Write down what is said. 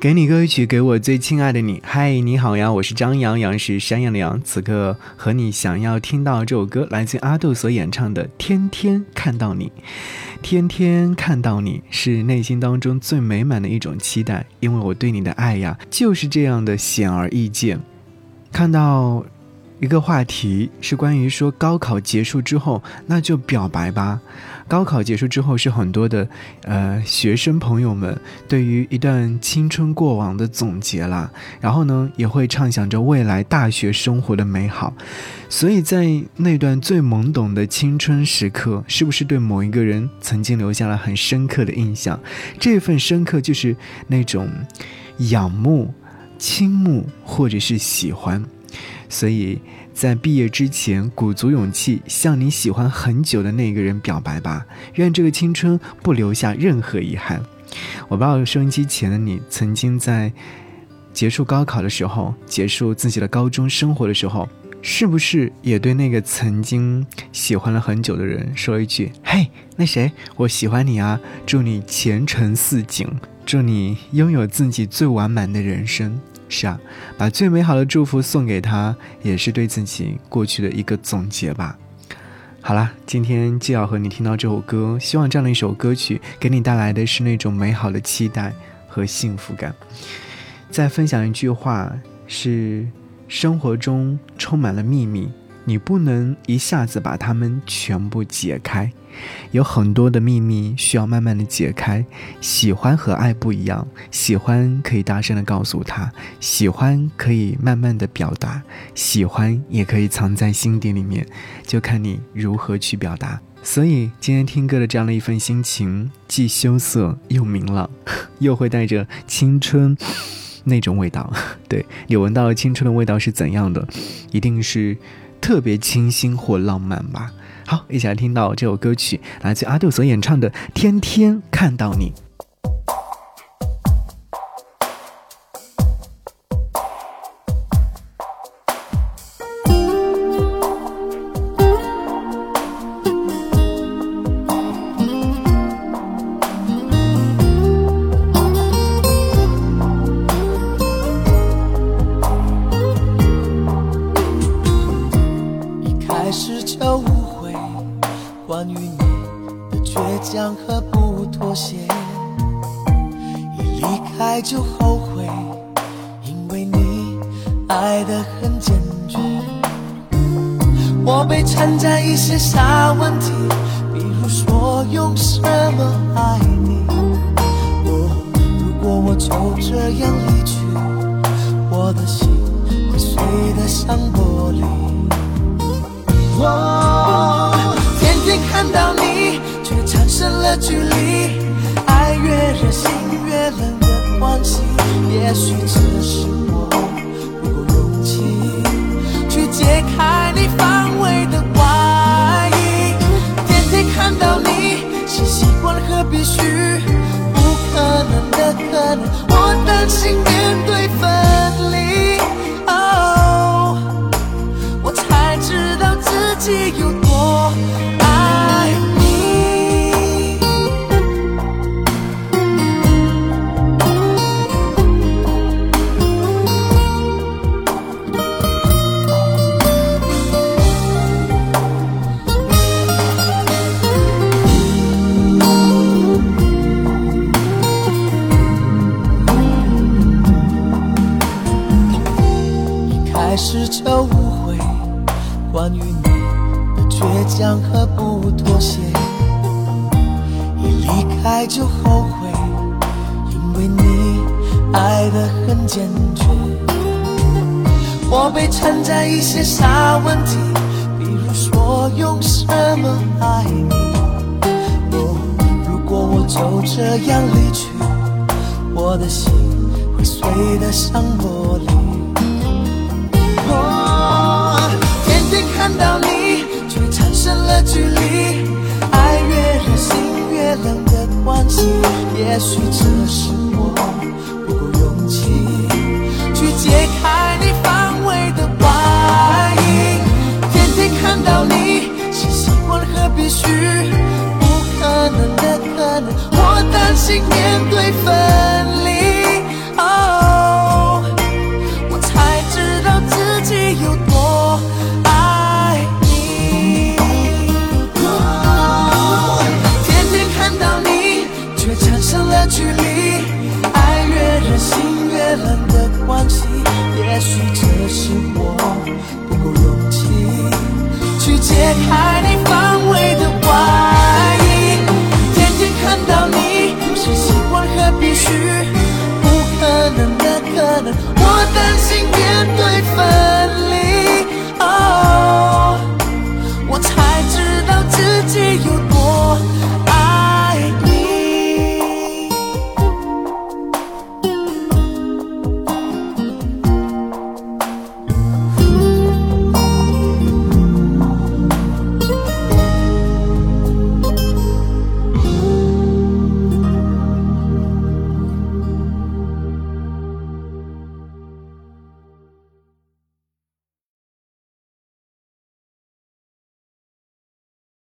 给你歌曲，给我最亲爱的你。嗨，你好呀，我是张阳阳，是山羊的羊。此刻和你想要听到这首歌，来自阿杜所演唱的《天天看到你》。天天看到你是内心当中最美满的一种期待，因为我对你的爱呀，就是这样的显而易见。看到。一个话题是关于说高考结束之后，那就表白吧。高考结束之后是很多的，呃，学生朋友们对于一段青春过往的总结啦。然后呢，也会畅想着未来大学生活的美好。所以在那段最懵懂的青春时刻，是不是对某一个人曾经留下了很深刻的印象？这份深刻就是那种仰慕、倾慕或者是喜欢。所以在毕业之前，鼓足勇气向你喜欢很久的那个人表白吧，愿这个青春不留下任何遗憾。我不知道收音机前的你，曾经在结束高考的时候，结束自己的高中生活的时候，是不是也对那个曾经喜欢了很久的人说一句：“嘿，那谁，我喜欢你啊！祝你前程似锦，祝你拥有自己最完满的人生。”是啊，把最美好的祝福送给他，也是对自己过去的一个总结吧。好啦，今天就要和你听到这首歌，希望这样的一首歌曲给你带来的是那种美好的期待和幸福感。再分享一句话：是生活中充满了秘密。你不能一下子把它们全部解开，有很多的秘密需要慢慢的解开。喜欢和爱不一样，喜欢可以大声的告诉他，喜欢可以慢慢的表达，喜欢也可以藏在心底里面，就看你如何去表达。所以今天听歌的这样的一份心情，既羞涩又明朗，又会带着青春那种味道。对你闻到了青春的味道是怎样的？一定是。特别清新或浪漫吧。好，一起来听到这首歌曲，来自阿杜所演唱的《天天看到你》。妥协，一离开就后悔，因为你爱得很坚决。我被缠在一些傻问题，比如说用什么爱你。哦，如果我就这样离去，我的心会碎得像玻璃。我天天看到你。却产生了距离，越热心越冷的关系，也许只是开始这误会，关于你的倔强和不妥协。一离开就后悔，因为你爱得很坚决。我被缠在一些傻问题，比如说用什么爱你。哦，如果我就这样离去，我的心会碎得像玻璃。看到你，却产生了距离。爱越热心越冷的关系，也许只是我不够勇气去解开 you.